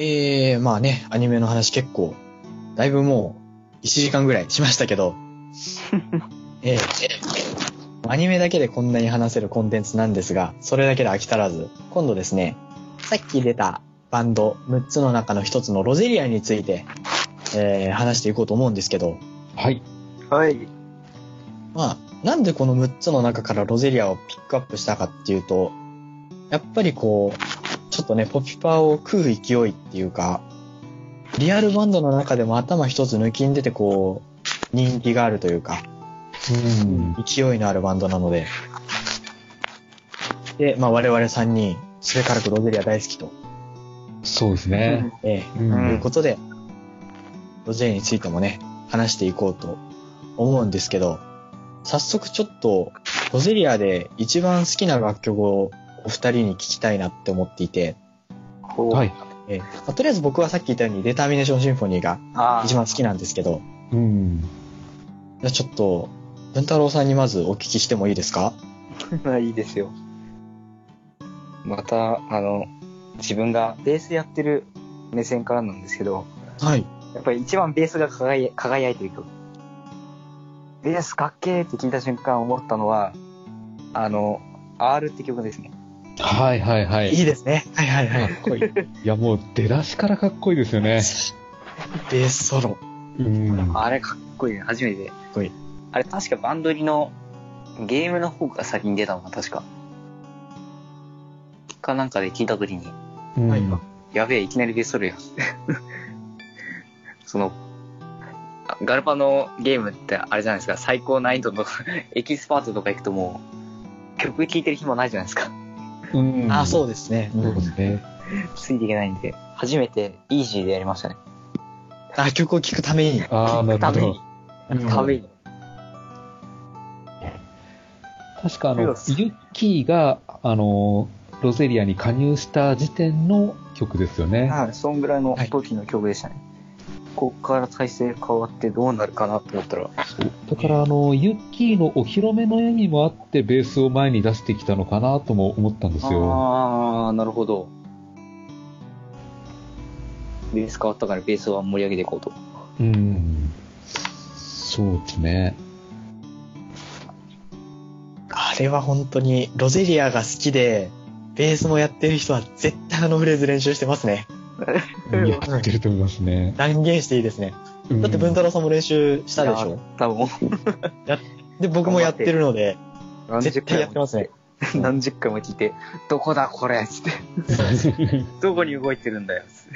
えー、まあね、アニメの話結構、だいぶもう、1時間ぐらいしましたけど、えー、アニメだけでこんなに話せるコンテンツなんですが、それだけで飽き足らず、今度ですね、さっき出たバンド6つの中の1つのロゼリアについて、えー、話していこうと思うんですけど、はい。はい。まあ、なんでこの6つの中からロゼリアをピックアップしたかっていうと、やっぱりこう、ちょっとね、ポピパーを食う勢いっていうか、リアルバンドの中でも頭一つ抜きんでてこう、人気があるというか、うん。勢いのあるバンドなので、で、まあ我々3人、すべからくロゼリア大好きと、そうですね。ええうんうんいうことで、ロゼリアについてもね、話していこうと思うんですけど、早速ちょっと、 Roselia で一番好きな楽曲をお二人に聞きたいなって思っていて、はい。ええまあとりあえず僕はさっき言ったように Determination Symphony があ一番好きなんですけど、うん。じゃあちょっと、文太郎さんにまずお聞きしてもいいですか？あ。いいですよ。また、あの、自分がベースやってる目線からなんですけど、はい。やっぱり一番ベースが輝い輝いてる曲。ベースかっけーって聞いた瞬間思ったのは、あの、R って曲ですね。はいはいはい。いいいですね。はいはいはい。かっこいい。やもう出だしからかっこいいですよね。ベースソロ。うん。あれかっこいいね、初めて。こいいあれ確かバンドリのゲームの方が先に出たのか、確か。かなんかで聞いたときに、うんはいやべえ、いきなりベースソロやん。その、あガルパのゲームってあれじゃないですか、最高難易度のエキスパートとか行くともう、曲聴いてる暇ないじゃないですか。うん。あ、うそうですね。そうですね。ついていけないんで、初めてイージーでやりましたね。あ、曲を聴くために。ああ、なるほど。うんために。確かあの、ユッキーが、あの、ロゼリアに加入した時点の曲ですよね。はい、そんぐらいの時の曲でしたね。こっから体勢変わってどうなるかなと思ったら、だからあの、ユッキーのお披露目の意味もあって、ベースを前に出してきたのかなとも思ったんですよ。あー、なるほど。ベース変わったからベースは盛り上げていこうと。うん。そうですね。あれは本当に、ロゼリアが好きで、ベースもやってる人は絶対あのフレーズ練習してますね。やってると思いますね。断言していいですね。うんだって文太郎さんも練習したでしょ？多分、で、僕もやってるので、何絶対やってますね。何十回も聞いて、どこだこれ？つって。どこに動いてるんだよ？つって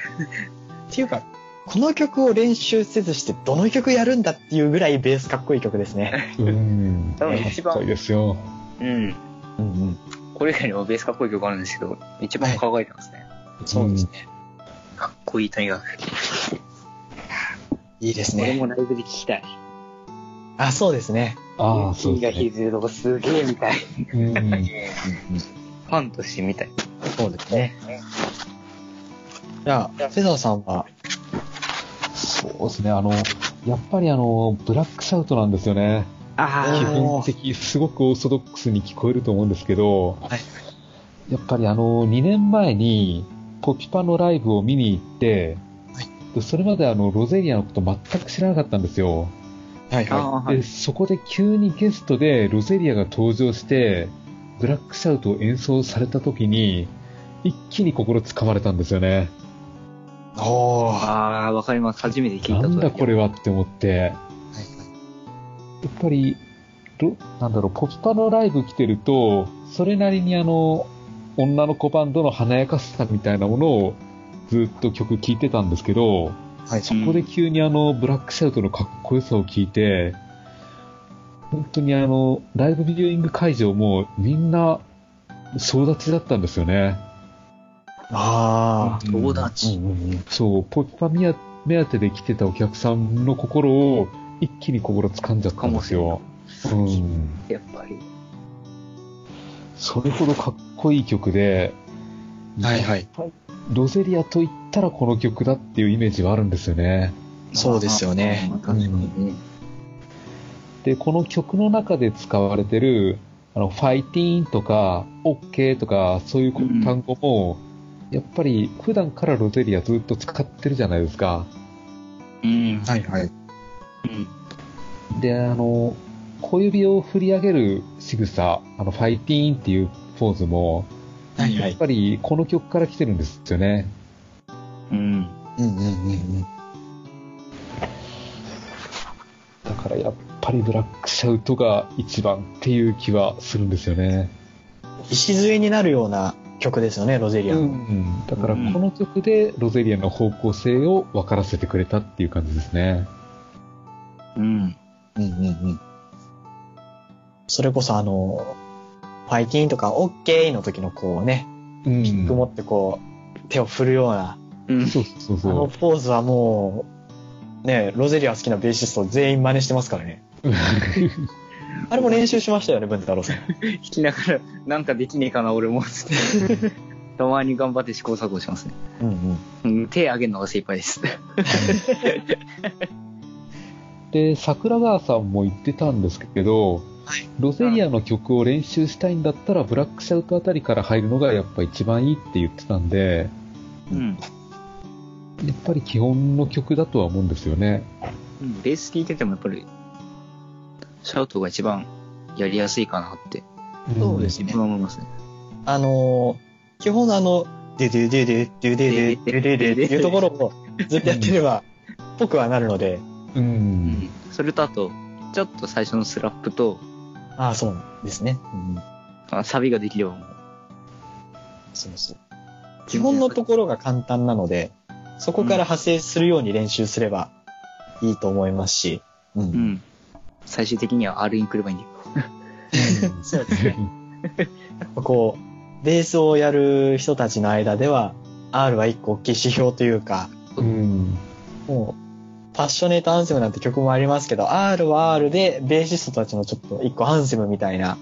っていうか、この曲を練習せずしてどの曲やるんだっていうぐらいベースかっこいい曲ですね。うん。多分一番かっこいいですよ。うん。うんうん。これ以外にもベースかっこいい曲あるんですけど、一番輝いてますね。そうですね。こいいとにかく。いいですね。俺もライブで聞きたい。あ、そうですね。ああ、そうですね。てるとこすげえみたい。うん。ファンとしてみたい。そうですね。じゃあ、フェザーさんは、そうですね。あの、やっぱりあの、ブラックシャウトなんですよね。あ基ー本的、すごくオーソドックスに聞こえると思うんですけど、はいやっぱりあの、2年前に、ポピパのライブを見に行って、はいでそれまであの、ロゼリアのこと全く知らなかったんですよ。はいはいで、そこで急にゲストでロゼリアが登場して、ブラックシャウトを演奏された時に、一気に心つかまれたんですよね。い。おああ、わかります。初めて聞いたなんだこれは。はって思って、やっぱり、ロなんだろう、ポピパのライブ来てると、それなりにあの、女の子バンドの華やかさみたいなものをずっと曲聴いてたんですけど、はい。そこで急にあの、ブラックシャウトのかっこよさを聞いて、本当にあの、ライブビューイング会場もみんな総立ちだったんですよね。あ友ー。達。うんうんうん。そう、ポピパ目目当てで来てたお客さんの心を一気に心掴んじゃったんですよ。うん。やっぱり。それほどかっこいい曲で、はいはい。ロゼリアと言ったらこの曲だっていうイメージはあるんですよね。そうですよね。確かにね。で、この曲の中で使われてる、あの、ファイティーンとか、オッケーとか、そういう単語も、やっぱり普段からロゼリアずっと使ってるじゃないですか。うん。はいはい。うん。で、あの、小指を振り上げる仕草、あの、ファイティーンっていうポーズも、はいはい。やっぱりこの曲から来てるんですよね。うん。うんうんうんうん。だからやっぱりブラックシャウトが一番っていう気はするんですよね。礎になるような曲ですよね、ロゼリアの。うん。だからこの曲でロゼリアの方向性を分からせてくれたっていう感じですね。うん。うんうんうん。それこそあの、ファイティーンとかオッケーの時のこうね、うん。ピック持ってこう、手を振るような、うん。そうそうあのそポーズはもう、ね、ロゼリア好きなベーシスト全員真似してますからね。う。あれも練習しましたよね、文太郎さん。弾きながら、なんかできねえかな、俺も。つって たまに頑張って試行錯誤しますね。うんうん。うん、手上げるのが精一杯です。で、桜川さんも言ってたんですけど、はいロゼリアの曲を練習したいんだったら、ブラックシャウトあたりから入るのがやっぱ一番いいって言ってたんで、うん。やっぱり基本の曲だとは思うんですよね。うんベース聴いててもやっぱり、シャウトが一番やりやすいかなって、そうですね思いますね。あのー基本のあの、デデデデデデデデデデデっていうところをずっとやってれば、ぽくはなるので、う。うんん。それとあと、ちょっと最初のスラップと、ああ、そうですね。うん、あサビができればもう、そうそう。基本のところが簡単なので、そこから派生するように練習すればいいと思いますし、うん。うん。最終的には R に来ればいいんだよ。そうですね。こう、ベースをやる人たちの間では、R は一個大きい指標というか、うん。もう、パッショネートアンセムなんて曲もありますけど、R は R で、ベーシストたちのちょっと一個アンセムみたいな、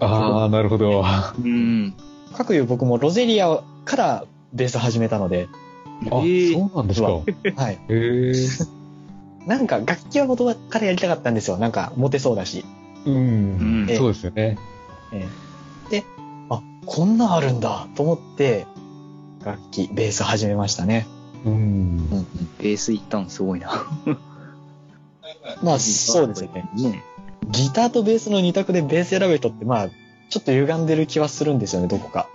ああ、なるほど。うん。かくいう僕もロゼリアからベース始めたので、あ、ええそうなんですか。はい。へえ。なんか楽器は元からやりたかったんですよ。なんかモテそうだし。うんうん。そうですよね。ええで、あ、こんなんあるんだと思って、楽器、ベース始めましたね。うん。うんベース行ったのすごいな。まあ、そうですよね。ね。ギターとベースの二択でベース選ぶ人って、まあ、ちょっと歪んでる気はするんですよね、どこか。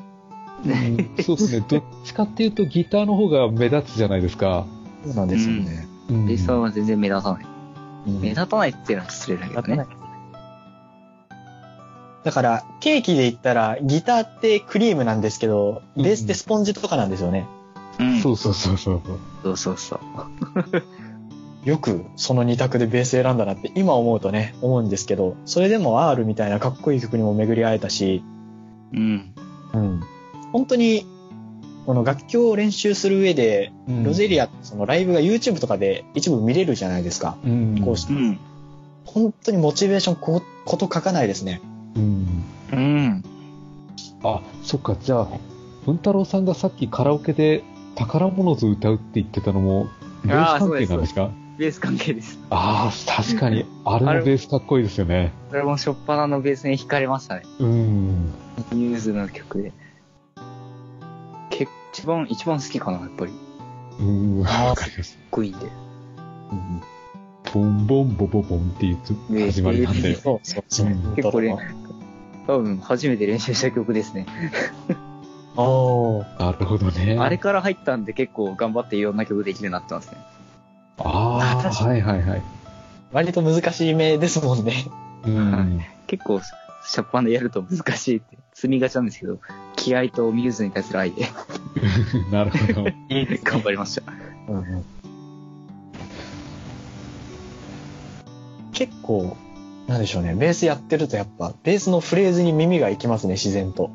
うんそうですね。どっちかっていうとギターの方が目立つじゃないですか。そうなんですよね。うんベースは全然目立たない。うん目立たないっていうのは失礼だけどね。だから、ケーキで言ったら、ギターってクリームなんですけど、ベースってスポンジとかなんですよね。うん。そうそうそうそう。そうそうそう。よくその二択でベース選んだなって今思うとね、思うんですけど、それでも R みたいなかっこいい曲にも巡り会えたし、うん。うん。本当に、この楽器を練習する上で、ロゼリア、そのライブが YouTube とかで一部見れるじゃないですか。うん。こうしてうん。本当にモチベーションこ、こと書かないですね。うん。うん。あ、そっか、じゃあ、文太郎さんがさっきカラオケで宝物図歌うって言ってたのも、ベース関係なんですか？ベース関係です。ああ、確かに、あれもベースかっこいいですよね。それも初っ端のベースに惹かれましたね。うん。ニューズの曲で。結一番、一番好きかな、やっぱり。かうん、わかります。っこいいんで。ボンボンボボボンっていうね始まりなんで。そうそうそう。うん結構ね、多分初めて練習した曲ですね。おーなるほどね。あれから入ったんで結構頑張っていろんな曲できるようになってますね。ああ、はいはいはい。割と難しい目ですもんね。うん。結構、シャッパンでやると難しいって積みがちなんですけど、気合とミューズに対する愛で なるほど。頑張りました。結構、なんでしょうね。ベースやってるとやっぱ、ベースのフレーズに耳が行きますね、自然と。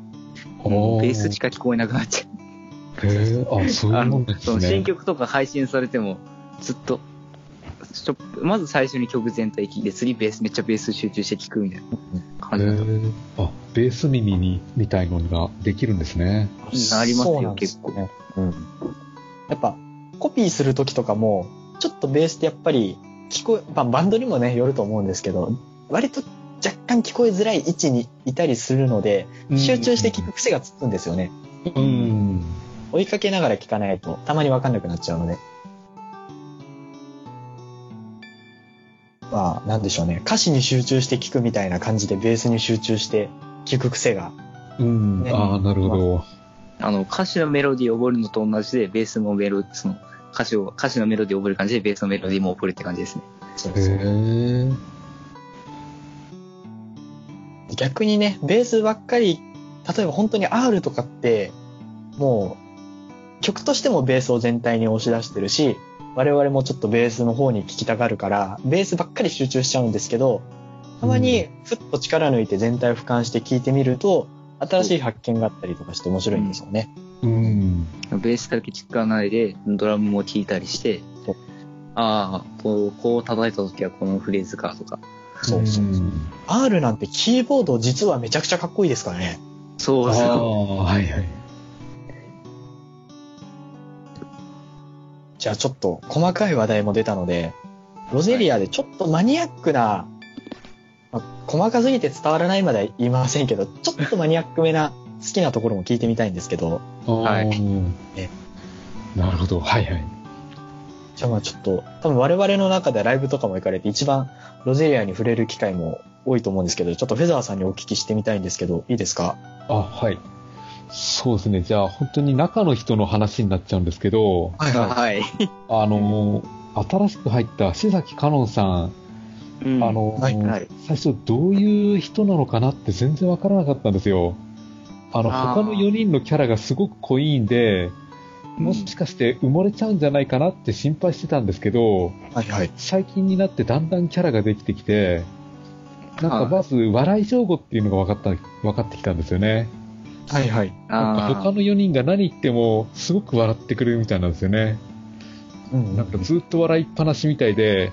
おベースしか聞こえなくなっちゃう。へえ、あ、そういうもんでそのすね。新曲とか配信されても、ずっと、ちょまず最初に曲全体聴いて、次ベース、めっちゃベース集中して聴くみたいな感じだった。へえあ、ベース耳に、みたいのができるんですね。なりますよすね。うん。やっぱ、コピーするときとかも、ちょっとベースってやっぱり、聞こえ、まあバンドにもね、よると思うんですけど、割と若干聞こえづらい位置にいたりするので、集中して聞く癖がつくんですよね。うん。追いかけながら聴かないとたまにわかんなくなっちゃうので。まあ、なんでしょうね。歌詞に集中して聴くみたいな感じでベースに集中して聴く癖が。うん。ねああ、なるほど。あの、歌詞のメロディーを覚えるのと同じで、ベースもメロ、その、歌詞を、歌詞のメロディーを覚える感じで、ベースのメロディーも覚えるって感じですね。へそうそうえ。逆にね、ベースばっかり、例えば本当に R とかって、もう、曲としてもベースを全体に押し出してるし、我々もちょっとベースの方に聴きたがるから、ベースばっかり集中しちゃうんですけど、たまにふっと力抜いて全体を俯瞰して聴いてみると、新しい発見があったりとかして面白いんですよね。うん。ベースだけ聴かないで、ドラムも聴いたりしてああ、こう、こう叩いた時はこのフレーズかとか。そうそう。ん R なんてキーボード実はめちゃくちゃかっこいいですからね。そうそう。ああ、はいはい。じゃあちょっと細かい話題も出たので、ロゼリアでちょっとマニアックな、まあ細かすぎて伝わらないまでは言いませんけど、ちょっとマニアックめな好きなところも聞いてみたいんですけど、はいなるほど。はいはい。じゃあまあちょっと、多分我々の中でライブとかも行かれて一番ロゼリアに触れる機会も多いと思うんですけど、ちょっとフェザーさんにお聞きしてみたいんですけど、いいですか？あ、はい。そうですね。じゃあ、本当に中の人の話になっちゃうんですけど、はいはい。あの、新しく入った志崎香音さん、うんあの、はいはい。最初どういう人なのかなって全然わからなかったんですよ。あの、他の4人のキャラがすごく濃いんで、もしかして埋もれちゃうんじゃないかなって心配してたんですけど、はいはい。最近になってだんだんキャラができてきて、なんかまず笑い上手っていうのが分かった、分かってきたんですよね。はいはい。なんかあ他の4人が何言ってもすごく笑ってくれるみたいなんですよね。うんなんかずっと笑いっぱなしみたいで、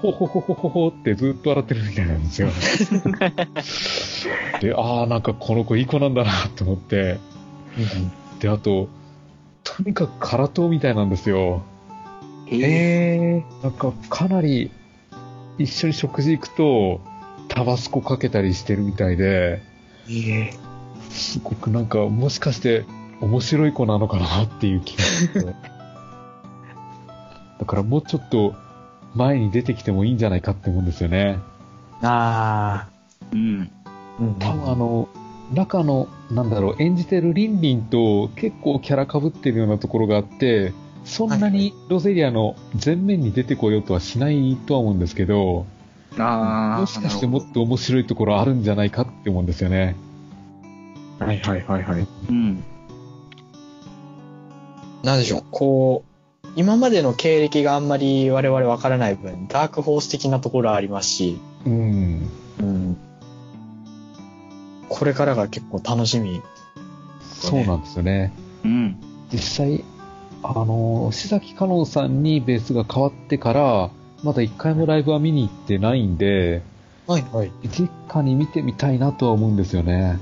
ほほほほほほってずっと笑ってるみたいなんですよ。で、ああ、なんかこの子いい子なんだなと思って、で、あと、とにかく空党みたいなんですよ。ーへえ。なんかかなり一緒に食事行くと、タバスコかけたりしてるみたいで、えすごくなんかもしかして面白い子なのかなっていう気がして。だからもうちょっと前に出てきてもいいんじゃないかって思うんですよね。あうん。ー。うん多分あの、中の、なんだろう、演じてるリンリンと結構キャラ被ってるようなところがあって、そんなにロゼリアの前面に出てこようとはしないとは思うんですけど、ああ。もしかしてもっと面白いところあるんじゃないかって思うんですよね。はいはいはいはい。うん。なんでしょう、こう、今までの経歴があんまり我々わからない分、ダークホース的なところありますし、うん。うん。これからが結構楽しみ。そうなんですよね。うん。実際、あの、志崎香音さんにベースが変わってから、まだ一回もライブは見に行ってないんで、はいはい。実家に見てみたいなとは思うんですよね。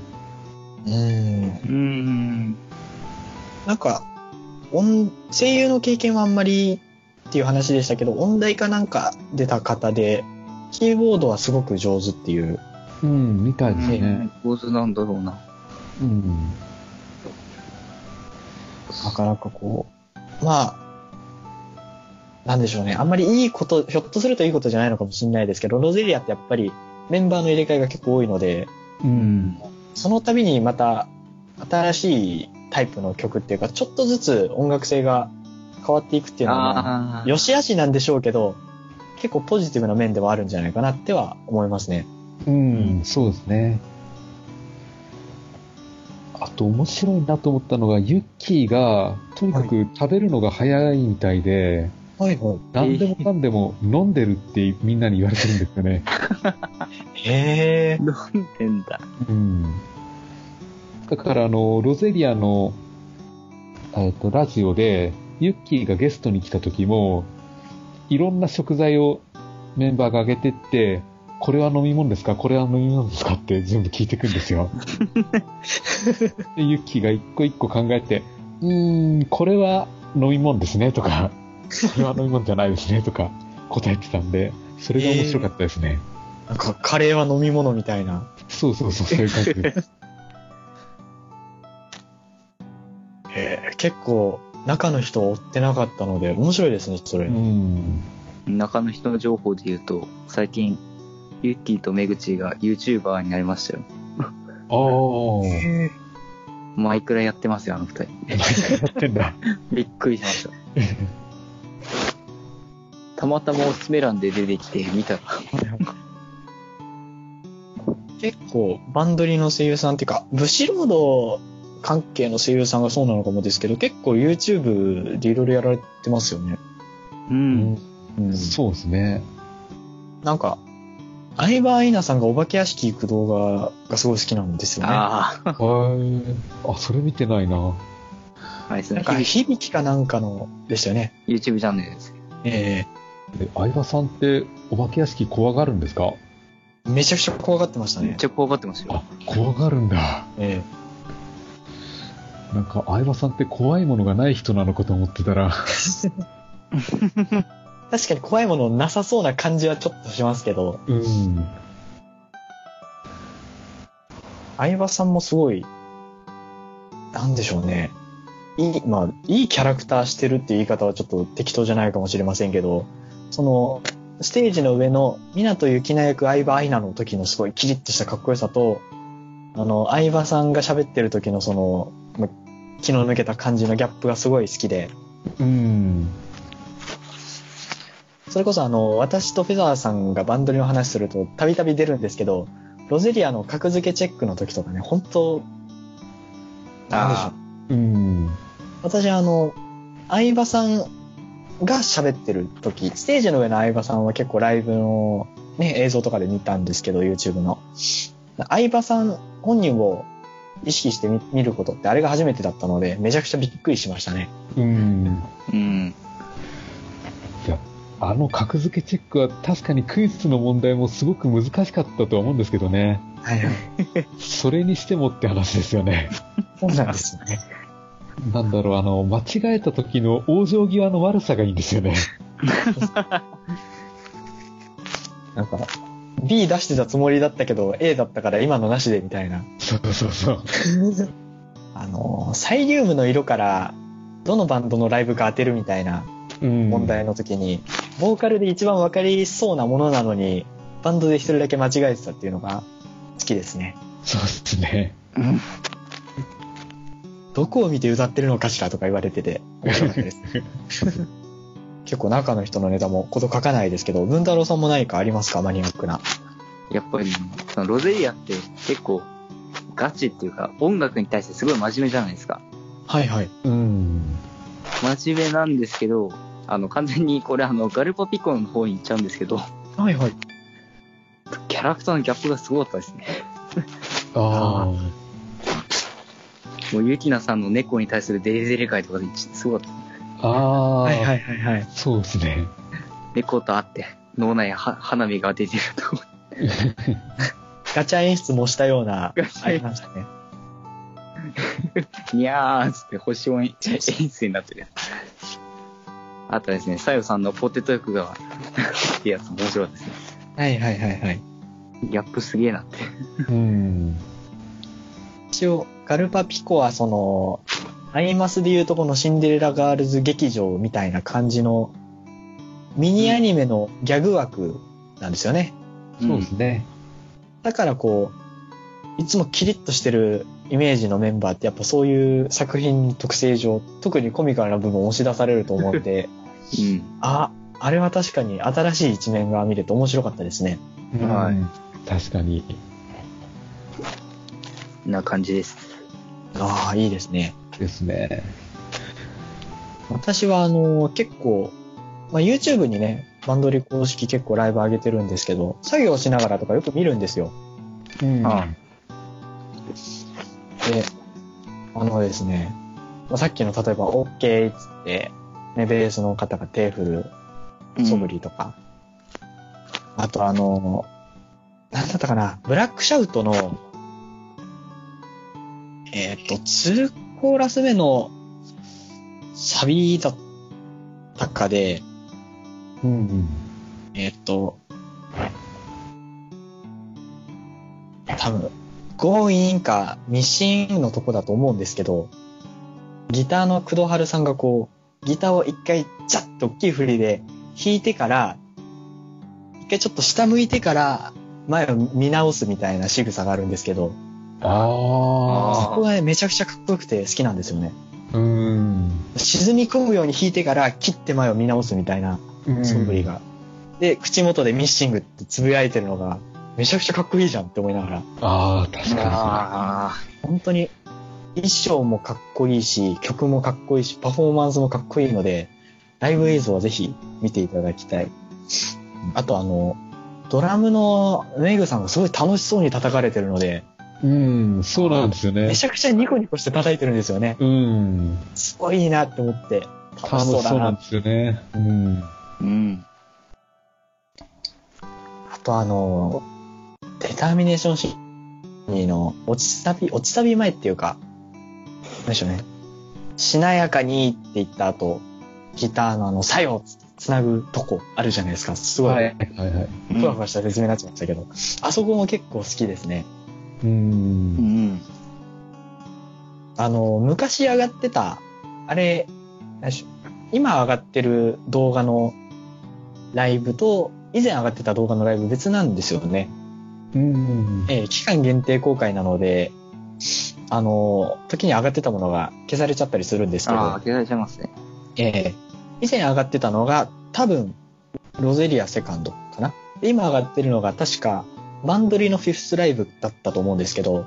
うん。うん。なんか、音、声優の経験はあんまりっていう話でしたけど、音大かなんか出た方で、キーボードはすごく上手っていう。うん、みたいですね。ね。上手なんだろうな。うん。なかなかこう、まあ、なんでしょうね。あんまりいいこと、ひょっとするといいことじゃないのかもしれないですけど、ロゼリアってやっぱりメンバーの入れ替えが結構多いので、うん。その度にまた新しいタイプの曲っていうか、ちょっとずつ音楽性が変わっていくっていうのは、まあああ。良し悪しなんでしょうけど、結構ポジティブな面ではあるんじゃないかなっては思いますね。うん、そうですね。あと面白いなと思ったのが、ユッキーが、とにかく食べるのが早いみたいで、はいはい。何でもかんでも飲んでるってみんなに言われてるんですよね。へえ。飲んでんだ。うん。だから、あの、ロゼリアの、えっと、ラジオで、ユッキーがゲストに来た時も、いろんな食材をメンバーが挙げてって、これは飲み物ですか？これは飲み物ですか？って全部聞いてくんですよ。で、ユッキーが一個一個考えて、うーん、これは飲み物ですねとか、これは飲み物じゃないですねとか答えてたんで、それが面白かったですね。なんかカレーは飲み物みたいな。そうそうそう、そういう感じで。えー結構、中の人を追ってなかったので、面白いですね、それ。うん。中の人の情報で言うと、最近、ユッキーとメグチが YouTuber になりましたよ。ああ。マイクラやってますよ、あの二人。やってんだ。びっくりしました。たまたまおすすめ欄で出てきて見たら、結構、バンドリの声優さんっていうか、ブシロード関係の声優さんがそうなのかもですけど、結構 YouTube でいろいろやられてますよね。う。うんうん。そうですね。なんか、相葉愛菜さんがお化け屋敷行く動画がすごい好きなんですよね。ああ、はい。あ、それ見てないな。あれですねなん。か、響きかなんかのでしたよね。YouTube チャンネルです。ええ、相葉さんってお化け屋敷怖がるんですか？えめちゃくちゃ怖がってましたねめっち。ゃ怖がってますよ。あ、怖がるんだ。えなんか相葉さんって怖いものがない人なのかと思ってたら。確かに怖いものなさそうな感じはちょっとしますけど、うん。相葉さんもすごい、なんでしょうね。いい、まあ、いいキャラクターしてるっていう言い方はちょっと適当じゃないかもしれませんけど、その、ステージの上の港幸奈役相葉愛菜の時のすごいキリッとしたかっこよさと、あの、相葉さんが喋ってる時のその、気の抜けた感じのギャップがすごい好きで、うん。それこそあの、私とフェザーさんがバンドリの話するとたびたび出るんですけど、ロゼリアの格付けチェックの時とかね、本当なんでしょうあ。うん。私あの、相葉さんが喋ってる時、ステージの上の相葉さんは結構ライブのね、映像とかで見たんですけど、YouTube の。相葉さん本人を意識してみ見ることってあれが初めてだったので、めちゃくちゃびっくりしましたね。うん。うん。あの格付けチェックは確かにクイズの問題もすごく難しかったとは思うんですけどね。はいはい。それにしてもって話ですよね。そうなんですよね。なんだろう、あの、間違えた時の往生際の悪さがいいんですよね。なんか、B 出してたつもりだったけど、A だったから今のなしでみたいな。そうそうそう。あの、サイリウムの色から、どのバンドのライブか当てるみたいなうん。問題の時に、ボーカルで一番わかりそうなものなのに、バンドで一人だけ間違えてたっていうのが好きですね。そうですね。どこを見て歌ってるのかしらとか言われてて、面白かったです。結構中の人のネタもこと書かないですけど、文太郎さんも何かありますか？マニアックな。やっぱり、そのロゼリアって結構ガチっていうか、音楽に対してすごい真面目じゃないですか。はいはい。うん。真面目なんですけど、あの、完全にこれあの、ガルパピコの方に行っちゃうんですけど、はいはい。キャラクターのギャップがすごかったですね。ああ。もう、ゆきなさんの猫に対するデレデレ会とかで一すごかった。ああ。はいはいはいはい。そうですね。猫と会って、脳内は花火が出てると。ガチャ演出もしたような、ありましたね。にゃーっつって星音演出になってるやつ。あとですね、さよさんのポテト欲が、ってやつ面白かったですね。はいはいはいはい。ギャップすげえなって。うん。一応、ガルパピコはその、アイマスでいうとこのシンデレラガールズ劇場みたいな感じの、ミニアニメのギャグ枠なんですよね。そうですね。だからこう、いつもキリッとしてるイメージのメンバーってやっぱそういう作品特性上、特にコミカルな部分を押し出されると思うんで、うん。あ、あれは確かに新しい一面が見れて面白かったですね。はいうん確かに。な感じです。ああ、いいですね。ですね。私はあの、結構、まあ、YouTube にね、バンドリ公式結構ライブ上げてるんですけど、作業しながらとかよく見るんですよ。うんあで、あのですね、まあ、さっきの例えば OK っつって、ね、ベースの方が手振る素振りとか、あとあの、なんだったかな、ブラックシャウトの、えっ、と、2コーラス目のサビだったかで、うん。えっ、と、多分、ゴーインかミシンのとこだと思うんですけど、ギターの工藤春さんがこう、ギターを一回、チャッと大きい振りで弾いてから、一回ちょっと下向いてから、前を見直すみたいな仕草があるんですけど、あそこがね、めちゃくちゃかっこよくて好きなんですよね。あ。うん。沈み込むように弾いてから、切って前を見直すみたいな素振りが。で、口元でミッシングってつぶやいてるのが、めちゃくちゃかっこいいじゃんって思いながら、ああ、確かあ本当に衣装もかっこいいし、曲もかっこいいし、パフォーマンスもかっこいいので、ライブ映像はぜひ見ていただきたい。あとあの、ドラムのメグさんがすごい楽しそうに叩かれてるので、に。うん、そうなんですよねめ。ちゃくちゃニコニコして叩いてるんですよね。うん。すごいいいなって思って、楽楽しそうだな。しそうなんですよね。うん。あ。うん。あとあの、デターミネーションシーンの落ちサビ、落ちサビ前っていうか、なんでしょうね。しなやかにって言った後、ギターのあの、作用つなぐとこあるじゃないですか。すごい、はいはいはい。ふわふわした説明になっちゃいましたけど、あそこも結構好きですね。う。うんん。あの、昔上がってた、あれ、何でしょう今上がってる動画のライブと、以前上がってた動画のライブ別なんですよね。うん。えー期間限定公開なので、あの、時に上がってたものが消されちゃったりするんですけああ、ど、消されちゃいますね。えー以前上がってたのが多分、ロゼリアセカンドかな。で今上がってるのが確か、バンドリのフィフスライブだったと思うんですけど、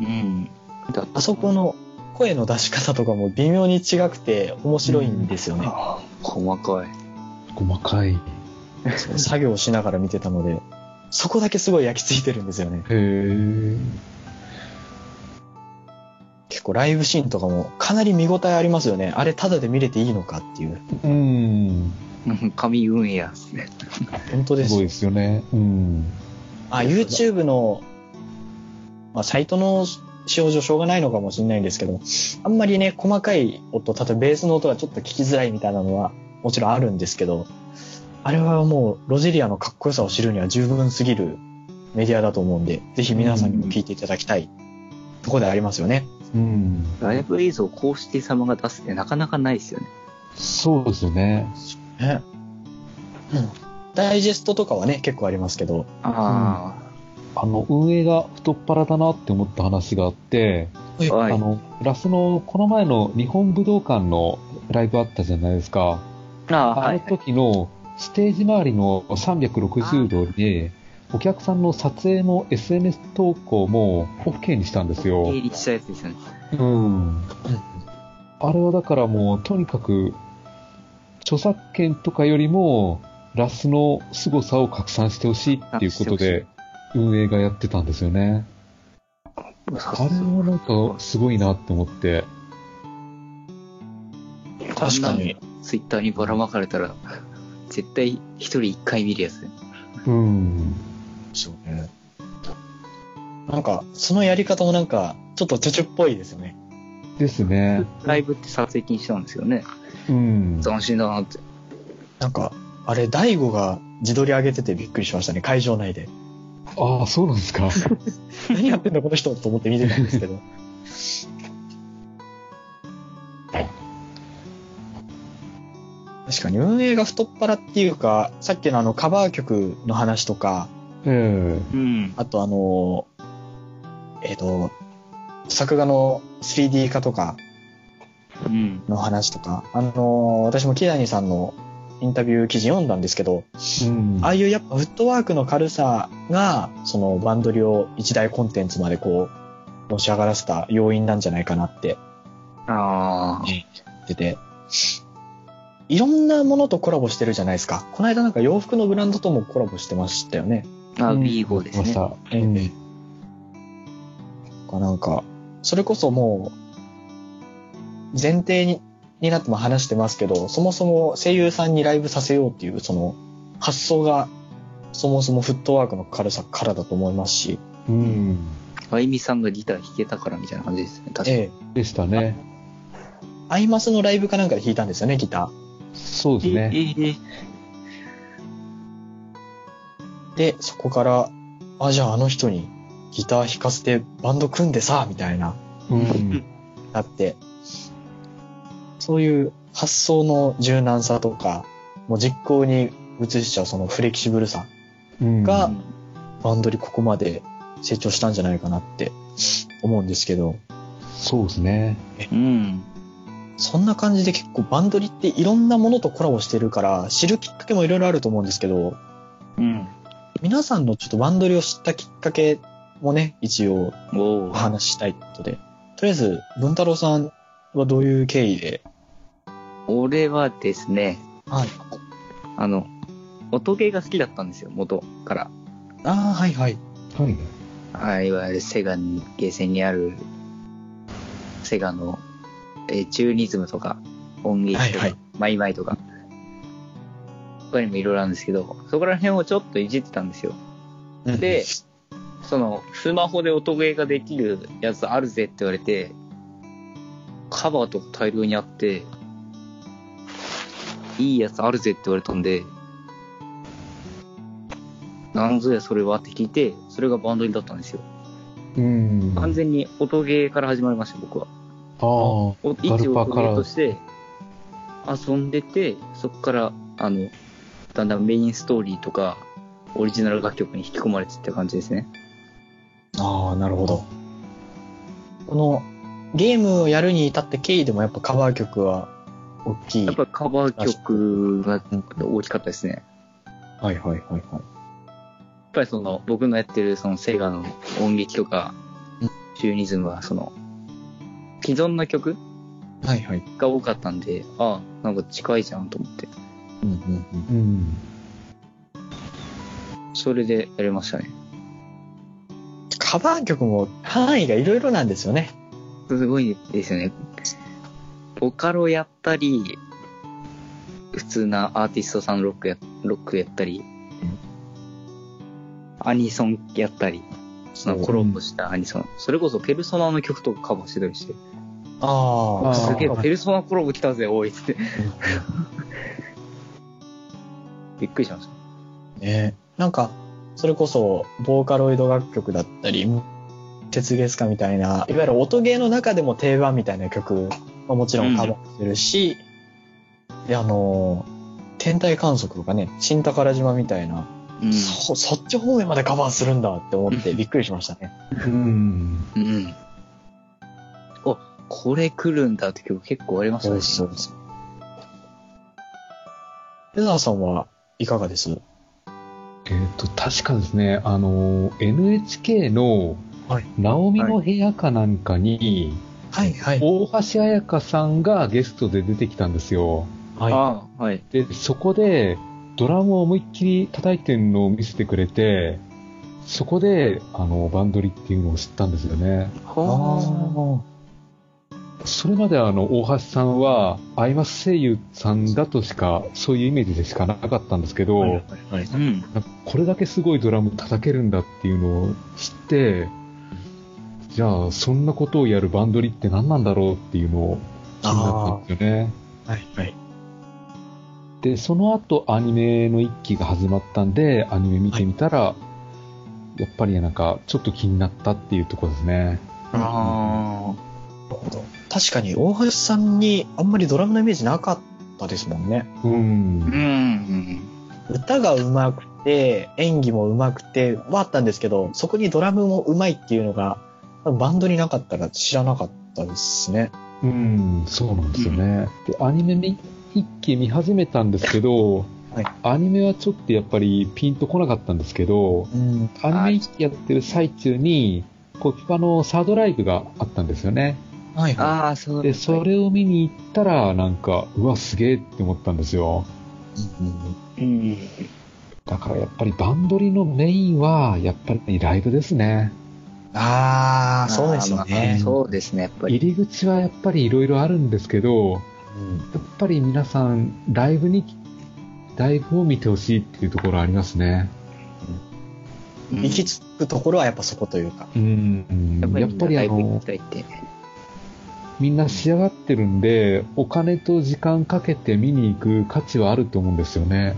うん。あそこの声の出し方とかも微妙に違くて面白いんですよね。あー細かい。細かい。作業をしながら見てたので、そこだけすごい焼き付いてるんですよね。え。結構ライブシーンとかもかなり見応えありますよね。あれタダで見れていいのかっていう。うん。うん神運営やですね。本当ですすよごいですよね。うん。あ、YouTube の、まあ、サイトの使用上しょうがないのかもしれないんですけど、あんまりね、細かい音、例えばベースの音がちょっと聞きづらいみたいなのはもちろんあるんですけど、あれはもうロゼリアのかっこよさを知るには十分すぎるメディアだと思うんで、ぜひ皆さんにも聞いていただきたいところでありますよね。うん。ライブ映像を公式様が出すってなかなかないですよね。そうですよね。ね。うん。ダイジェストとかはね、結構ありますけど、ああの、運営が太っ腹だなって思った話があって、あ。はい。あの、ラスの、この前の日本武道館のライブあったじゃないですか。ああ、はいあの。時のステージ周りの360度で、お客さんの撮影も SNS 投稿も OK にしたんですよ。成立したやつですよね。うん。あれはだからもう、とにかく、著作権とかよりも、ラスの凄さを拡散してほしいっていうことで、運営がやってたんですよね。あれはなんか、すごいなって思って。確かに。ツイッターにばらまかれたら、絶対一人一回見るやつ。うん。そうね。なんか、そのやり方もなんか、ちょっとチュチュっぽいですよね。ですね。ライブって撮影禁止なんですよね。うん。斬新だなって。なんか、あれ、大悟が自撮り上げててびっくりしましたね、会場内で。ああ、そうなんですか。何やってんだこの人と思って見てたんですけど。確かに運営が太っ腹っていうか、さっきのあのカバー曲の話とか、ええうん。あとあの、えっ、と、作画の 3D 化とかうん。の話とか、あの、私も木谷さんのインタビュー記事読んだんですけど、うん。ああいうやっぱフットワークの軽さが、そのバンドリを一大コンテンツまでこう、のし上がらせた要因なんじゃないかなってああ。言ってて、いろんなものとコラボしてるじゃないですか。この間なんか洋服のブランドともコラボしてましたよね。あ、うん B5 ですね。まうんかなんか、それこそもう、前提にになっても話してますけど、そもそも声優さんにライブさせようっていう、その、発想が、そもそもフットワークの軽さからだと思いますし、うん。あゆみさんがギター弾けたからみたいな感じですね。確かに。ええ、でしたね。アイマスのライブかなんかで弾いたんですよね、ギタそうですね。ええー。で、そこから、あ、じゃああの人にギター弾かせてバンド組んでさ、みたいな、うん。なって、そういう発想の柔軟さとか、もう実行に移しちゃうそのフレキシブルさ、うんがバンドリここまで成長したんじゃないかなって思うんですけど、そうですね。うん。そんな感じで結構バンドリっていろんなものとコラボしてるから、知るきっかけもいろいろあると思うんですけど、うん。皆さんのちょっとバンドリを知ったきっかけもね、一応おお話ししたいことで。とりあえず、文太郎さんはどういう経緯で？俺はですね、はい。あの、音ゲーが好きだったんですよ、元から。ああ、はいはい。はい。あいわゆるセガに、ゲーセンにある、セガの、えーチューニズムとか、音劇とか、はいはいマイマイとか、他にもいろいろあるんですけど、そこら辺をちょっといじってたんですよ。で、その、スマホで音ゲーができるやつあるぜって言われて、カバーとか大量にあって、いいやつあるぜって言われたんで、なんぞやそれはって聞いて、それがバンドリだったんですよ。うん。完全に音ゲーから始まりました、僕は。ああ。おガ一ルパから音ゲーとして遊んでて、そこから、あの、だんだんメインストーリーとか、オリジナル楽曲に引き込まれてって感じですね。ああ、なるほど。この、ゲームをやるに至って経緯でもやっぱカバー曲は大きい。やっぱカバー曲が大きかったですね。はいはいはいはい。やっぱりその、僕のやってるそのセガの音劇とかうん、チューニズムはその、既存の曲はいはい。が多かったんで、ああ、なんか近いじゃんと思って。うんうんうん。うん。それでやりましたね。カバー曲も範囲がいろいろなんですよね。すごいですよね。ボカロやったり、普通なアーティストさんロックや、ロックやったり、アニソンやったり、そのコラボしたアニソン。それこそペルソナの曲とかカバーしてたりして、ああーすげえ、ペルソナコラボ来たぜ、おいっつって。びっくりしました。ねなんか、それこそ、ボーカロイド楽曲だったり、鉄ゲスかみたいな、いわゆる音ゲーの中でも定番みたいな曲はもちろんカバーしてるし、で、あの、天体観測とかね、新宝島みたいな、うん。そ、そっち方面までカバーするんだって思ってびっくりしましたね。うん。うん。お、これ来るんだって曲結構ありましたね。そうそう。レザーさんはいかがです？えっ、と、確かですね、あの、NHK のはい、ナオミの部屋かなんかに、はいはい。大橋彩香さんがゲストで出てきたんですよ。はい。ああ、はい。で、そこで、ドラムを思いっきり叩いてるのを見せてくれて、そこで、あの、バンドリっていうのを知ったんですよね。はそれまであの、大橋さんは、アイマス声優さんだとしか、そういうイメージでしかなかったんですけど、はいはいはい。あ。うん。これだけすごいドラム叩けるんだっていうのを知って、じゃあ、そんなことをやるバンドリって何なんだろうっていうのを気になったんですよね。はいはい。で、その後アニメの一期が始まったんで、アニメ見てみたら、やっぱりなんか、ちょっと気になったっていうところですね。あなるほど。確かに大橋さんにあんまりドラムのイメージなかったですもんね。う。んん。歌が上手くて、演技も上手くてはあったんですけど、そこにドラムも上手いっていうのが、バンドになかったら知らなかったですね。うん、そうなんですよね。で、アニメみ一期見始めたんですけど、はいアニメはちょっとやっぱりピンとこなかったんですけど、うん。アニメやってる最中に、コピパのサードライブがあったんですよね。はいはああ、そうで、それを見に行ったら、なんか、うわ、すげえって思ったんですよ。い。うんうん。だからやっぱりバンドリのメインは、やっぱりライブですね。ああ、そうですよまあね。そうですね、やっぱり。入り口はやっぱりいろいろあるんですけど、うんやっぱり皆さん、ライブに、ライブを見てほしいっていうところありますね。うん行き着くところはやっぱそこというか。うん。やっぱりやっぱりあのき、たいって。みんな仕上がってるんで、お金と時間かけて見に行く価値はあると思うんですよね。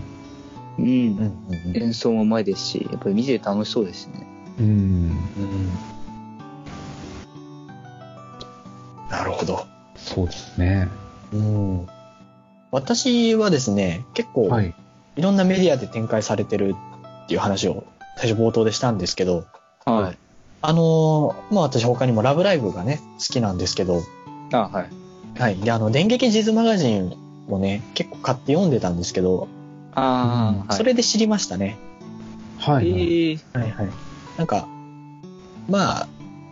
うん。うん演奏もうまいですし、やっぱり見てて楽しそうですしね。うん。うんなるほど。そうですね。うん。私はですね、結構、はい。いろんなメディアで展開されてるっていう話を最初冒頭でしたんですけど、はい。あのーまあ私他にもラブライブがね、好きなんですけど、あ、はい。はい。で、あの、電撃地図マガジンもね、結構買って読んでたんですけど、ああ、はい。それで知りましたね。はい。ええはいはい。なんか、まあ、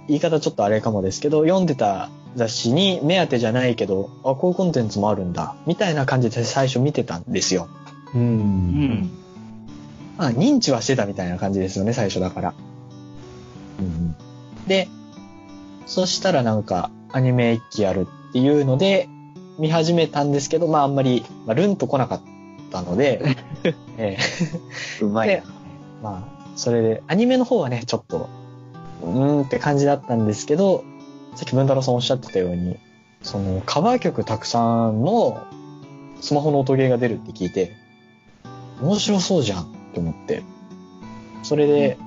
言い方ちょっとあれかもですけど、読んでた雑誌に目当てじゃないけど、あ、こういうコンテンツもあるんだ、みたいな感じで最初見てたんですよ。う。うんん。まあ、認知はしてたみたいな感じですよね、最初だから。うんうん、で、そしたらなんか、アニメ一期やるっていうので、見始めたんですけど、まああんまり、まあ、ルンと来なかったので、えうまいで。まあ、それで、アニメの方はね、ちょっと、うーんって感じだったんですけど、さっき文太郎さんおっしゃってたように、その、カバー曲たくさんのスマホの音ゲーが出るって聞いて、面白そうじゃんって思って。それで、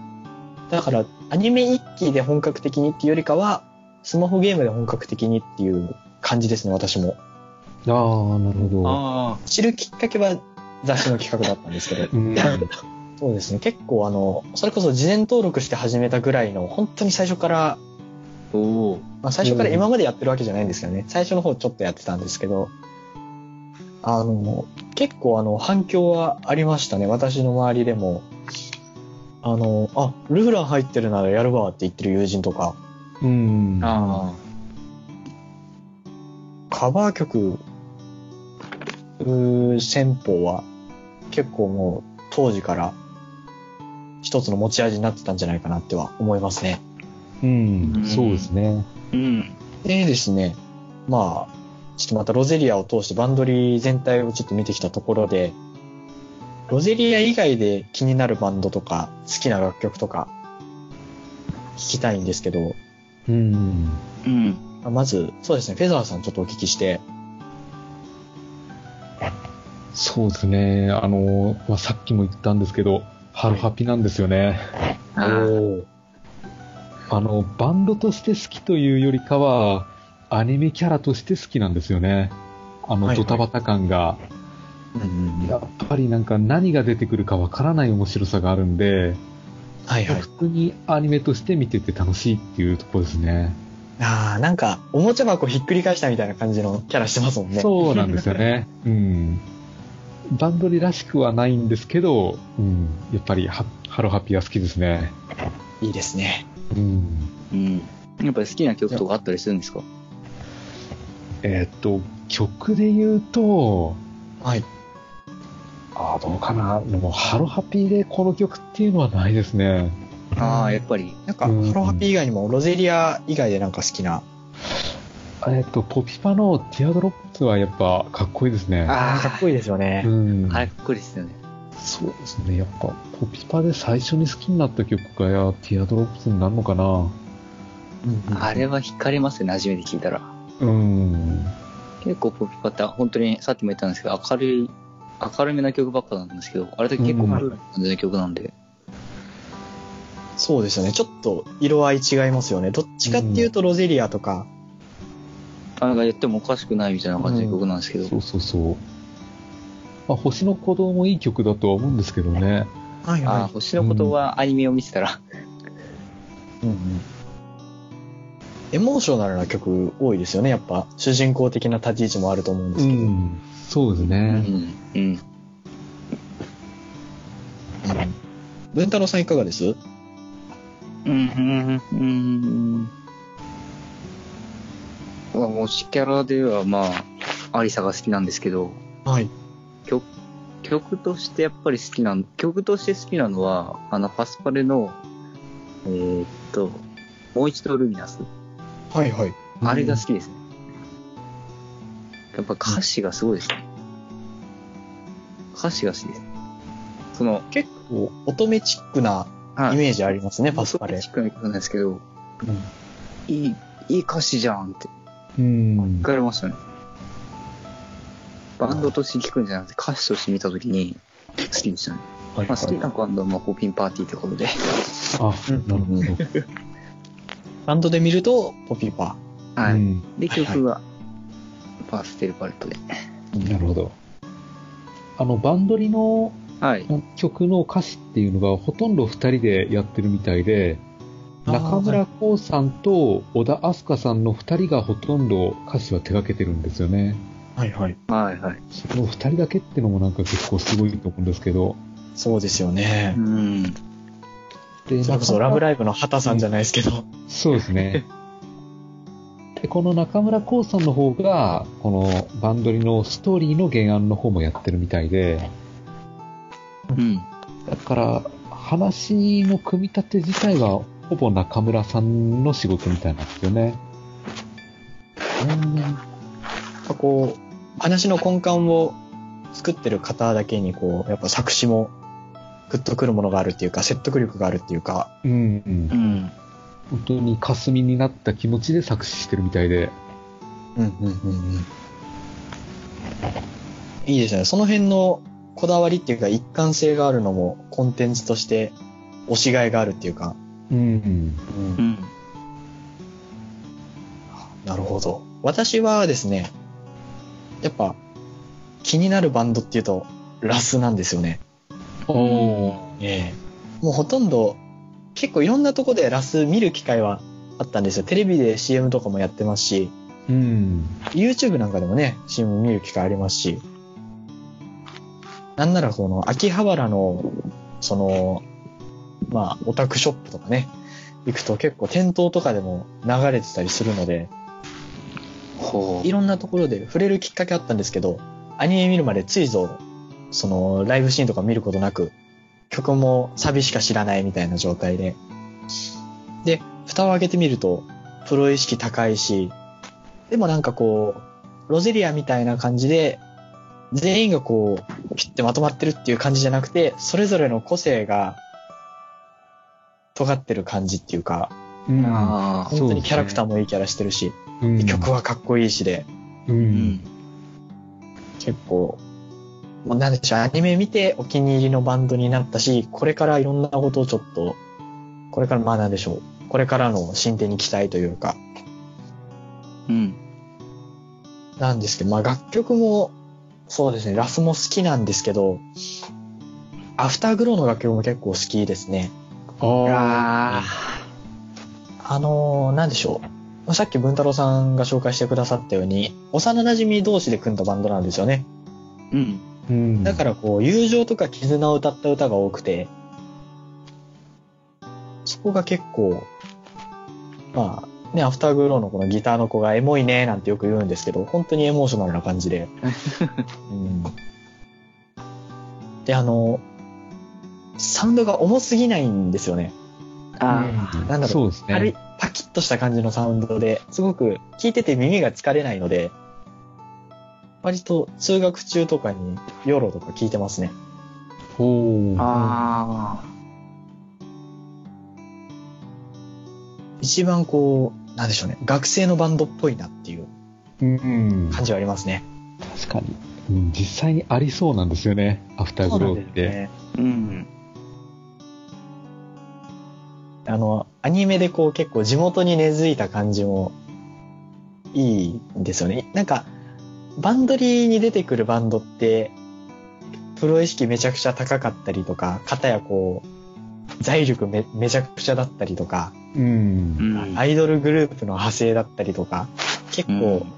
だから、アニメ一期で本格的にっていうよりかは、スマホゲームで本格的にっていう感じですね、私も。ああ、なるほど。あ知るきっかけは雑誌の企画だったんですけど。うん。そうですね。結構あの、それこそ事前登録して始めたぐらいの、本当に最初から、お。まあ最初から今までやってるわけじゃないんですけどね。最初の方ちょっとやってたんですけど、あの、結構あの、反響はありましたね。私の周りでも。あの、あ、ルフラン入ってるならやるわって言ってる友人とか、うん。あカバー曲、うー戦法は結構もう当時から一つの持ち味になってたんじゃないかなっては思いますね。うん。そうですね。あ。うん。でですね、まあ、ちょっとまたロゼリアを通してバンドリ全体をちょっと見てきたところで、ロゼリア以外で気になるバンドとか好きな楽曲とか聞きたいんですけど、うん。うん。まず、そうですね、フェザーさんちょっとお聞きして、そうですね。あの、まあ、さっきも言ったんですけど、ハロハピなんですよね。ああ。の、バンドとして好きというよりかは、アニメキャラとして好きなんですよね。あの、はいはいドタバタ感が。うんうんやっぱりなんか何が出てくるかわからない面白さがあるんで、はいはい。普通にアニメとして見てて楽しいっていうところですね。ああ、なんか、おもちゃ箱ひっくり返したみたいな感じの キャラしてますもんね。そうなんですよね。うん。バンドリらしくはないんですけど、うん。やっぱりハハロハピは好きですね。いいですね。うん。うん。やっぱり好きな曲とかあったりするんですか？えーっと、曲で言うと、はい。ああ、どうかな。でも、ハロハピでこの曲っていうのはないですね。ああ、やっぱり。なんか、うんハロハピー以外にも、ロゼリア以外でなんか好きな。えーっと、ポピパの Teardrops はやっぱかっこいいですね。あーかっこいいですよねう。ん。あれかっこいいですよね。そうですね。やっぱ、ポピパで最初に好きになった曲が、や、 Teardrops になるのかな。うんうんあれは惹かれますね、初めて聞いたら。うん。結構ポピパって本当にさっきも言ったんですけど、明るい、明るめな曲ばっかなんですけど、あれだけ結構うんクールな感じの曲なんで。そうですよね。ちょっと色合い違いますよね。どっちかっていうと Roselia とか、あなんか言ってもおかしくないみたいな感じの曲なんですけど。そうそうそう。まあ、星の鼓動もいい曲だとは思うんですけどね。はいああ、星のことはアニメを見てたら、うんうんエモーショナルな曲多いですよね。やっぱ、主人公的な立ち位置もあると思うんですけど。ん。そうですうね。ん。うん。うん文太郎さんいかがです？うん、うん、うん。まあ、推しキャラではまあ、アリサが好きなんですけど、はい。曲、曲としてやっぱり好きな、曲として好きなのは、あの、パスパレの、えーっと、もう一度ルミナス。はいはい。あれが好きですね。やっぱ歌詞がすごいですね。歌詞が好きです。その、結構、乙女チックなはイメージありますね、パスパレチ。ックな曲なんですけど、いい、いい歌詞じゃんってうん聞。かれましたね。バンドとして聴くんじゃなくて歌詞として見たときに好きでしたね。はいまあ、好きなバンドはまあポピンパーティーってことで。あ、うんなるほど。バンドで見ると、ポピーパはい。うんで、はいはい曲が、パステルパレットで。なるほど。あの、バンドリのはい。曲の歌詞っていうのがほとんど二人でやってるみたいで、中村光さんと小田明日香さんの二人がほとんど歌詞は手掛けてるんですよね。はいはい。はいはい。その二人だけっていうのもなんか結構すごいと思うんですけど。そうですよねう。ん。でそれこそラブイライブの畑さんじゃないですけど。そうですね。で、この中村光さんの方が、このバンドリのストーリーの原案の方もやってるみたいで、うん。だから、話の組み立て自体は、ほぼ中村さんの仕事みたいなんですよね。やっぱこう、話の根幹を作ってる方だけにこう、やっぱ作詞もグッとくるものがあるっていうか、説得力があるっていうか、うん、うんう。ん。本当に霞になった気持ちで作詞してるみたいで。うんうんうんうん。いいですね。その辺のこだわりっていうか一貫性があるのもコンテンツとして推しがいがあるっていうか。うん、うん。なるほど。私はですね、やっぱ気になるバンドっていうとラスなんですよね。うん。おー。ええもうほとんど結構いろんなとこでラス見る機会はあったんですよ。テレビで CM とかもやってますし、うん。YouTube なんかでもね、CM 見る機会ありますし、なんならこの秋葉原の、その、まあ、オタクショップとかね、行くと結構店頭とかでも流れてたりするので、ほいろんなところで触れるきっかけあったんですけど、アニメ見るまでついぞ、その、ライブシーンとか見ることなく、曲もサビしか知らないみたいな状態で。で、蓋を開けてみると、プロ意識高いし、でもなんかこう、ロゼリアみたいな感じで、全員がこう、ピュッてまとまってるっていう感じじゃなくて、それぞれの個性が、尖ってる感じっていうか、うん。本当にキャラクターも、もいいキャラしてるし、うんで曲はかっこいいしで、う。うんん。結構、もうなんでしょう、アニメ見てお気に入りのバンドになったし、これからいろんなことをちょっと、これからまあなんでしょう、これからの進展に期待というか、うん。なんですけど、まあ楽曲も、そうですね、ラスも好きなんですけど、アフターグローの楽曲も結構好きですね。あああのーなんでしょう。さっき文太郎さんが紹介してくださったように、幼馴染同士で組んだバンドなんですよね。ー。うん。ー。うん。だからこう、友情とか絆を歌った歌が多くて、そこが結構、まあ、ね、アフターグローのこのギターの子がエモいねなんてよく言うんですけど、本当にエモーショナルな感じで。うん、で、あの、サウンドが重すぎないんですよね。あうんなんだろうそうです軽いね。、パキッとした感じのサウンドで、すごく聴いてて耳が疲れないので、割と通学中とかにヨロとか聴いてますね。ほう。あ。あ一番こう、なんでしょうね、学生のバンドっぽいなっていううん。感じはありますね。確かに。うん、実際にありそうなんですよね。アフターグローって。ね。あ。うん。あの、アニメでこう結構地元に根付いた感じもいいんですよね。なんか、バンドリーに出てくるバンドって、プロ意識めちゃくちゃ高かったりとか、片やこう、財力めめちゃくちゃだったりとか、うんう。ん。アイドルグループの派生だったりとか、結構うん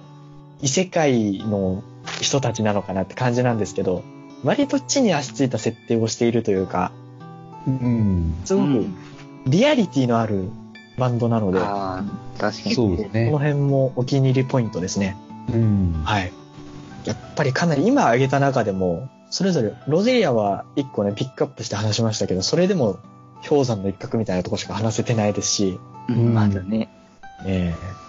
異世界の人たちなのかなって感じなんですけど、割と地に足ついた設定をしているというか、うん。すごくリアリティのあるバンドなので、ああ、確かに。そうですこのね。辺もお気に入りポイントですね。うん。はい。やっぱりかなり今挙げた中でも、それぞれ、ロゼリアは一個ね、ピックアップして話しましたけど、それでも氷山の一角みたいなとこしか話せてないですし、うん。まだね。ええ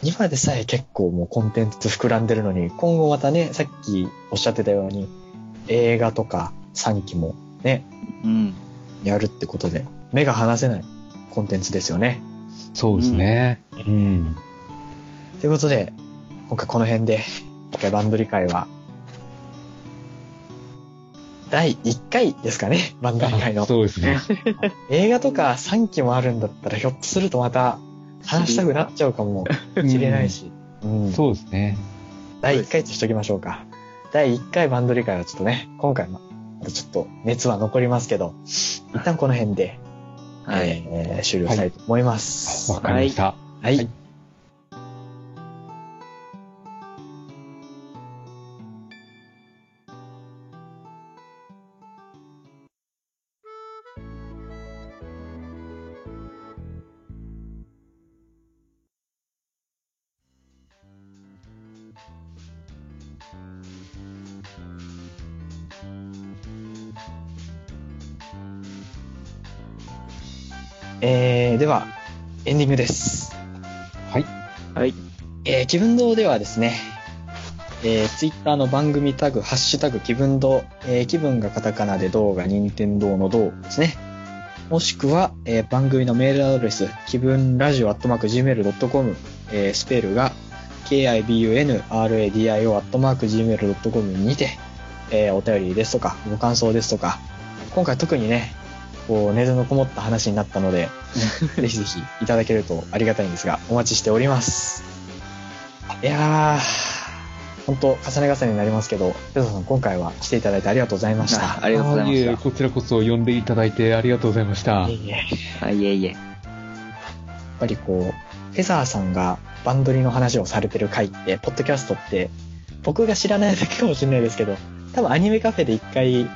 今でさえ結構もうコンテンツ膨らんでるのに、今後またね、さっきおっしゃってたように、映画とか3期もね、うん。やるってことで、目が離せないコンテンツですよね。そうですね。うん。ということで、今回この辺で、今回バンド理解は、第1回ですかね、バンド理解の。そうですね。映画とか3期もあるんだったら、ひょっとするとまた話したくなっちゃうかもしれないし。うん、そうですね。第1回としときましょうか。第1回バンドリ会はちょっとね、今回も、またちょっと熱は残りますけど、一旦この辺で、はい。えー終了したいと思います。わかりました。はい。はいングです。はい。はい。えー、気分堂ではですね、えー、ツイッターの番組タグ、ハッシュタグ気分堂、えー、気分がカタカナで動が任天堂の堂ですね。もしくは、えー、番組のメールアドレス、気分ラジオアットマーク Gmail.com、えー、スペルが kibunradio アットマーク Gmail.com にて、えー、お便りですとか、ご感想ですとか、今回特にね、こう、根のこもった話になったので、ぜひぜひいただけるとありがたいんですが、お待ちしております。いやー、本当重ね重ねになりますけど、ペソさん今回は来ていただいてありがとうございました。あありがとうございまあいえしこちらこそ呼んでいただいてありがとうございましたいえ。いえやったあ、いえいえ。ぱりこう、フェザーさんがバンドリの話をされてる回って、ポッドキャストって、僕が知らないだけかもしれないですけど、多分アニメカフェで一回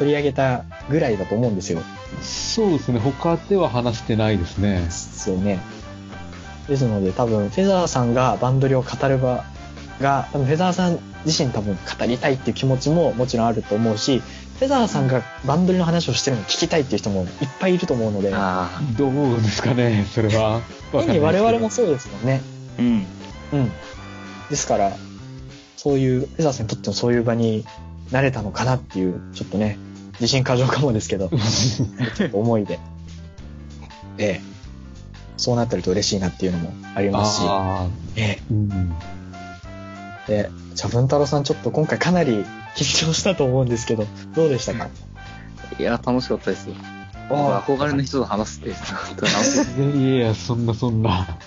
取り上げたぐらいだと思うんですよ。そうですね、他では話してないですね。ですよね。ですので多分フェザーさんがバンドリを語る場が、多分フェザーさん自身多分語りたいっていう気持ちももちろんあると思うし、フェザーさんがバンドリの話をしてるのを聞きたいっていう人もいっぱいいると思うので、あどうですかね、それは。わかんない現に我々もそうですよね。あ。うん。うん。ですから、そういう、フェザーさんにとってもそういう場になれたのかなっていう、ちょっとね、自信過剰かもですけど、け どちょっと思いで、ええ、そうなってると嬉しいなっていうのもありますし、ああ、ええ、うん。で、じゃあ、文太郎さんちょっと今回かなり緊張したと思うんですけど、どうでしたか？いや、楽しかったですよ。あ憧れの人と話すって、本当に楽しいやいや、そんなそんな。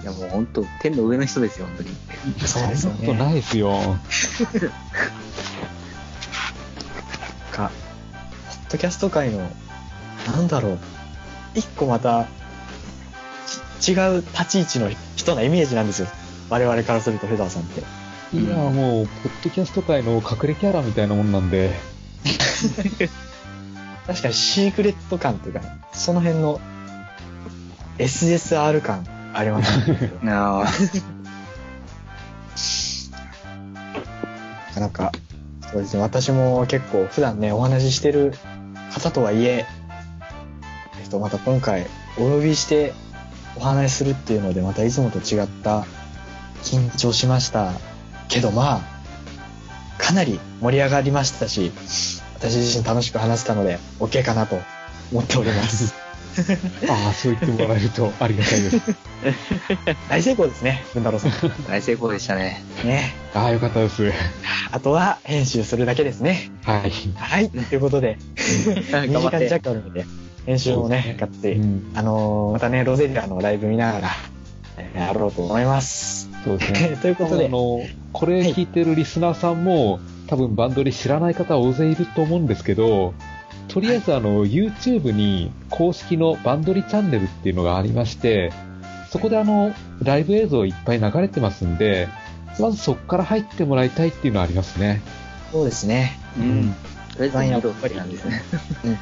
いや、もう本当、天の上の人ですよ、本当に。そうですよねそんなことないですよ。ドキャスト界の、なんだろう、一個また、ち違う立ち位置の人のイメージなんですよ。我々からするとフェザーさんって。いや、もう、ポッドキャスト界の隠れキャラみたいなもんなんで。確かにシークレット感というか、その辺の SSR 感ありますね。ああ。なかなか、そうですね、私も結構普段ね、お話ししてる方とはいえ、えっと、また今回お呼びしてお話しするっていうので、またいつもと違った緊張しましたけど、まあ、かなり盛り上がりましたし、私自身楽しく話せたので、OK かなと思っております。ああ、そう言ってもらえるとありがたいです。大成功ですね、文太郎さん。大成功でしたね。ね。ああ、よかったです。あとは編集するだけですね。はい。はい。ということで、2時間弱あるので、編集もね、がっつりうん、あのーまたね、ロゼリアのライブ見ながら、えーやろうと思います。そうですね。ということであ、の、これ聞いてるリスナーさんも、多分バンドリ知らない方大勢いると思うんですけど、とりあえずあの、YouTube に公式のバンドリチャンネルっていうのがありまして、そこであの、ライブ映像いっぱい流れてますんで、まずそこから入ってもらいたいっていうのはありますね。そうですね。うん。とりあえずってなんですね。うんうん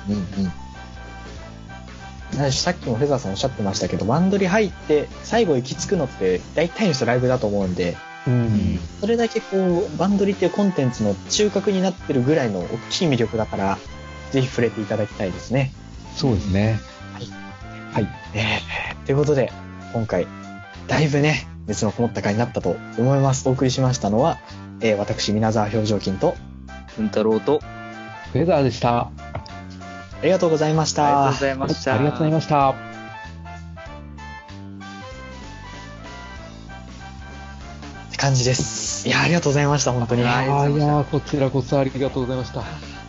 うん。なさっきもフェザーさんおっしゃってましたけど、バンドリ入って最後行き着くのって大体の人ライブだと思うんで、うん。それだけこう、バンドリっていうコンテンツの中核になってるぐらいの大きい魅力だから、ぜひ触れていただきたいですね。そうですね。はい。えー、ということで、今回、だいぶね、熱のこもった回になったと思います。お送りしましたのは、えー、私、皆沢表情筋と、文太郎と、フェザーでした。ありがとうございました。ありがとうございました。ありがとうございました。って感じです。いや、ありがとうございました、本当に。はいあーいやーこちらこそありがとうございました。